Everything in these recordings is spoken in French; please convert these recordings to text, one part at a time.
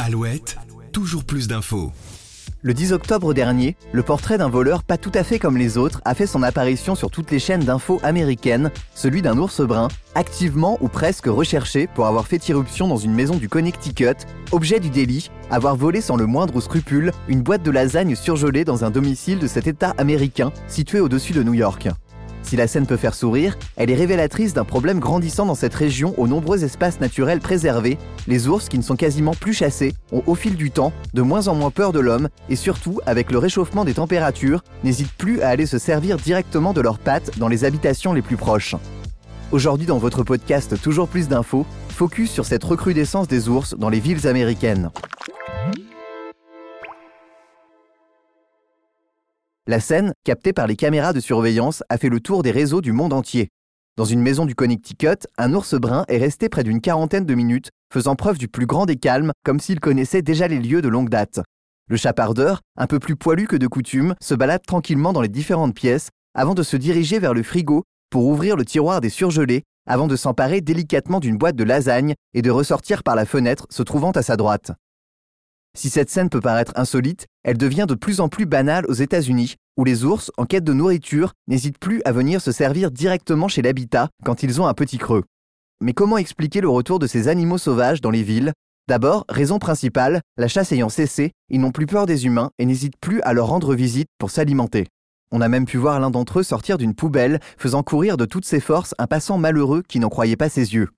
Alouette, toujours plus d'infos. Le 10 octobre dernier, le portrait d'un voleur pas tout à fait comme les autres a fait son apparition sur toutes les chaînes d'infos américaines, celui d'un ours brun, activement ou presque recherché pour avoir fait irruption dans une maison du Connecticut, objet du délit, avoir volé sans le moindre scrupule une boîte de lasagne surgelée dans un domicile de cet État américain situé au-dessus de New York. Si la scène peut faire sourire, elle est révélatrice d'un problème grandissant dans cette région aux nombreux espaces naturels préservés. Les ours, qui ne sont quasiment plus chassés, ont au fil du temps de moins en moins peur de l'homme et surtout, avec le réchauffement des températures, n'hésitent plus à aller se servir directement de leurs pattes dans les habitations les plus proches. Aujourd'hui dans votre podcast Toujours plus d'infos, focus sur cette recrudescence des ours dans les villes américaines. La scène, captée par les caméras de surveillance, a fait le tour des réseaux du monde entier. Dans une maison du Connecticut, un ours brun est resté près d'une quarantaine de minutes, faisant preuve du plus grand des calmes, comme s'il connaissait déjà les lieux de longue date. Le chapardeur, un peu plus poilu que de coutume, se balade tranquillement dans les différentes pièces, avant de se diriger vers le frigo pour ouvrir le tiroir des surgelés, avant de s'emparer délicatement d'une boîte de lasagne et de ressortir par la fenêtre se trouvant à sa droite. Si cette scène peut paraître insolite, elle devient de plus en plus banale aux États-Unis, où les ours, en quête de nourriture, n'hésitent plus à venir se servir directement chez l'habitat quand ils ont un petit creux. Mais comment expliquer le retour de ces animaux sauvages dans les villes? D'abord, raison principale, la chasse ayant cessé, ils n'ont plus peur des humains et n'hésitent plus à leur rendre visite pour s'alimenter. On a même pu voir l'un d'entre eux sortir d'une poubelle, faisant courir de toutes ses forces un passant malheureux qui n'en croyait pas ses yeux.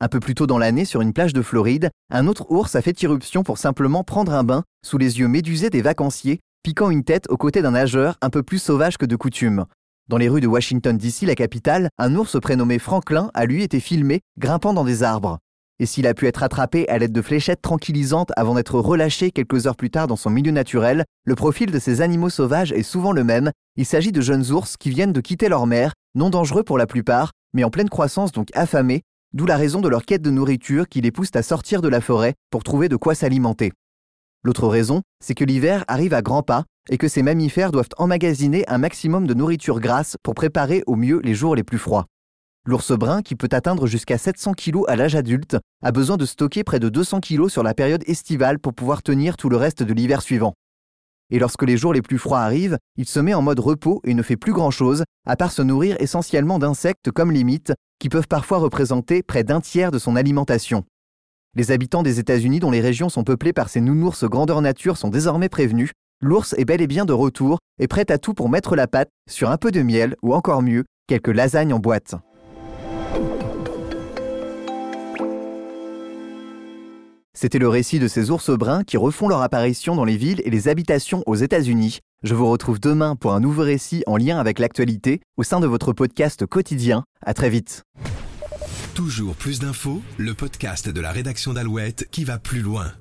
Un peu plus tôt dans l'année, sur une plage de Floride, un autre ours a fait irruption pour simplement prendre un bain sous les yeux médusés des vacanciers, piquant une tête aux côtés d'un nageur un peu plus sauvage que de coutume. Dans les rues de Washington DC, la capitale, un ours prénommé Franklin a lui été filmé grimpant dans des arbres. Et s'il a pu être attrapé à l'aide de fléchettes tranquillisantes avant d'être relâché quelques heures plus tard dans son milieu naturel, le profil de ces animaux sauvages est souvent le même. Il s'agit de jeunes ours qui viennent de quitter leur mère, non dangereux pour la plupart, mais en pleine croissance donc affamés, d'où la raison de leur quête de nourriture qui les pousse à sortir de la forêt pour trouver de quoi s'alimenter. L'autre raison, c'est que l'hiver arrive à grands pas et que ces mammifères doivent emmagasiner un maximum de nourriture grasse pour préparer au mieux les jours les plus froids. L'ours brun, qui peut atteindre jusqu'à 700 kg à l'âge adulte, a besoin de stocker près de 200 kg sur la période estivale pour pouvoir tenir tout le reste de l'hiver suivant. Et lorsque les jours les plus froids arrivent, il se met en mode repos et ne fait plus grand-chose, à part se nourrir essentiellement d'insectes comme mythes, qui peuvent parfois représenter près d'un tiers de son alimentation. Les habitants des États-Unis dont les régions sont peuplées par ces nounours grandeur nature sont désormais prévenus, l'ours est bel et bien de retour et prêt à tout pour mettre la patte sur un peu de miel ou encore mieux, quelques lasagnes en boîte. C'était le récit de ces ours bruns qui refont leur apparition dans les villes et les habitations aux États-Unis. Je vous retrouve demain pour un nouveau récit en lien avec l'actualité au sein de votre podcast quotidien. À très vite. Toujours plus d'infos, le podcast de la rédaction d'Alouette qui va plus loin.